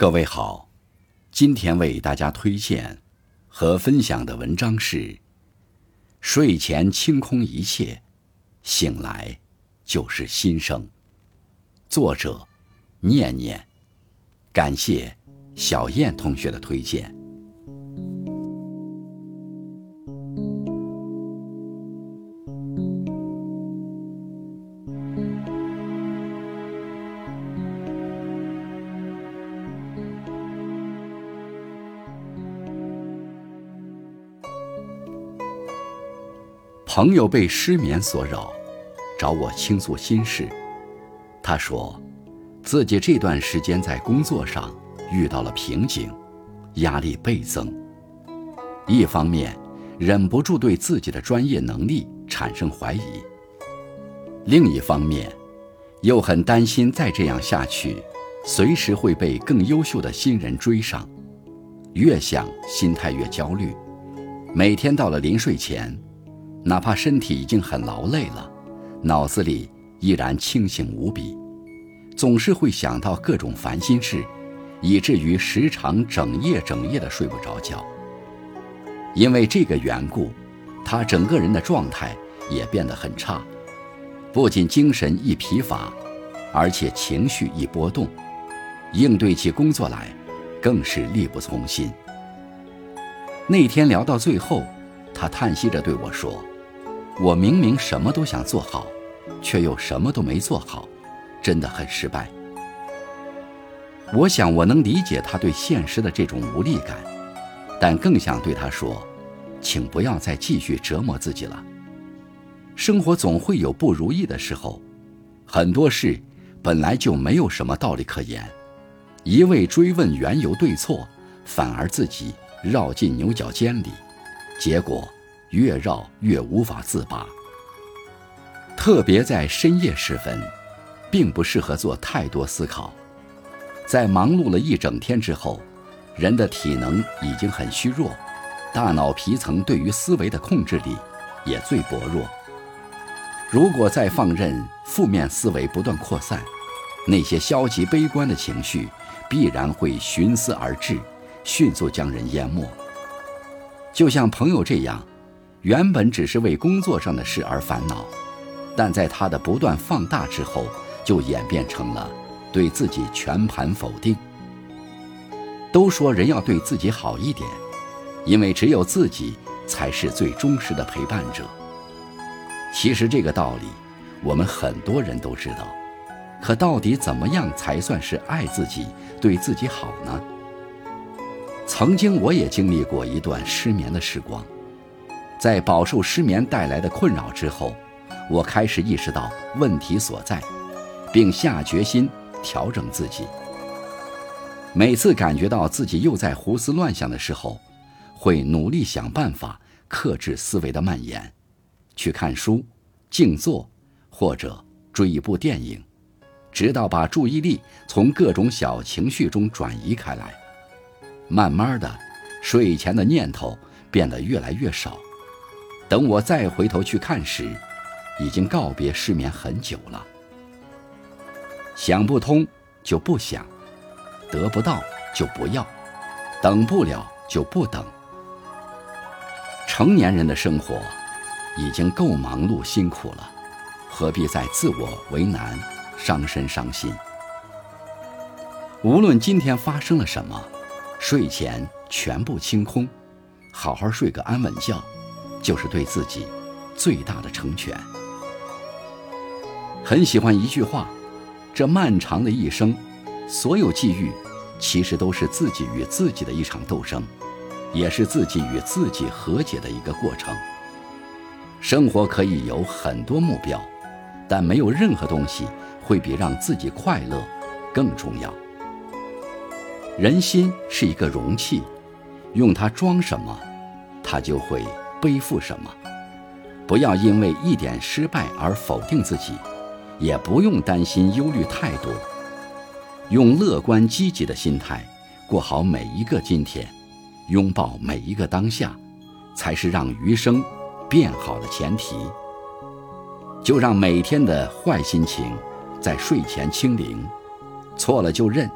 各位好，今天为大家推荐和分享的文章是《睡前清空一切，醒来就是新生》，作者念念，感谢小燕同学的推荐。朋友被失眠所扰，找我倾诉心事。他说，自己这段时间在工作上遇到了瓶颈，压力倍增。一方面，忍不住对自己的专业能力产生怀疑；另一方面，又很担心再这样下去，随时会被更优秀的新人追上。越想，心态越焦虑。每天到了临睡前。哪怕身体已经很劳累了，脑子里依然清醒无比，总是会想到各种烦心事，以至于时常整夜整夜的睡不着觉。因为这个缘故，他整个人的状态也变得很差，不仅精神易疲乏，而且情绪易波动，应对起工作来更是力不从心。那天聊到最后，他叹息着对我说。我明明什么都想做好，却又什么都没做好，真的很失败。我想我能理解他对现实的这种无力感，但更想对他说，请不要再继续折磨自己了。生活总会有不如意的时候，很多事本来就没有什么道理可言，一味追问缘由对错，反而自己绕进牛角尖里，结果。越绕越无法自拔，特别在深夜时分，并不适合做太多思考。在忙碌了一整天之后，人的体能已经很虚弱，大脑皮层对于思维的控制力也最薄弱。如果再放任负面思维不断扩散，那些消极悲观的情绪必然会寻思而至，迅速将人淹没。就像朋友这样。原本只是为工作上的事而烦恼，但在他的不断放大之后，就演变成了对自己全盘否定。都说人要对自己好一点，因为只有自己才是最忠实的陪伴者。其实这个道理，我们很多人都知道，可到底怎么样才算是爱自己、对自己好呢？曾经我也经历过一段失眠的时光。在饱受失眠带来的困扰之后，我开始意识到问题所在，并下决心调整自己。每次感觉到自己又在胡思乱想的时候，会努力想办法克制思维的蔓延，去看书、静坐，或者追一部电影，直到把注意力从各种小情绪中转移开来。慢慢的，睡前的念头变得越来越少。等我再回头去看时，已经告别失眠很久了。想不通就不想，得不到就不要，等不了就不等。成年人的生活已经够忙碌辛苦了，何必再自我为难、伤身伤心？无论今天发生了什么，睡前全部清空，好好睡个安稳觉。就是对自己最大的成全。很喜欢一句话：这漫长的一生，所有际遇，其实都是自己与自己的一场斗争，也是自己与自己和解的一个过程。生活可以有很多目标，但没有任何东西会比让自己快乐更重要。人心是一个容器，用它装什么，它就会。背负什么？不要因为一点失败而否定自己，也不用担心忧虑太多。用乐观积极的心态过好每一个今天，拥抱每一个当下，才是让余生变好的前提。就让每天的坏心情在睡前清零，错了就认，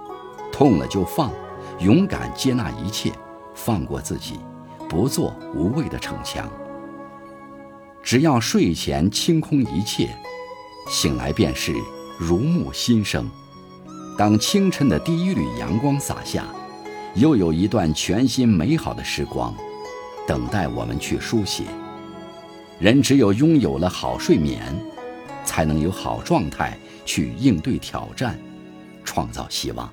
痛了就放，勇敢接纳一切，放过自己，不做无谓的逞强。只要睡前清空一切，醒来便是如沐新生。当清晨的第一缕阳光洒下，又有一段全新美好的时光，等待我们去书写。人只有拥有了好睡眠，才能有好状态去应对挑战，创造希望。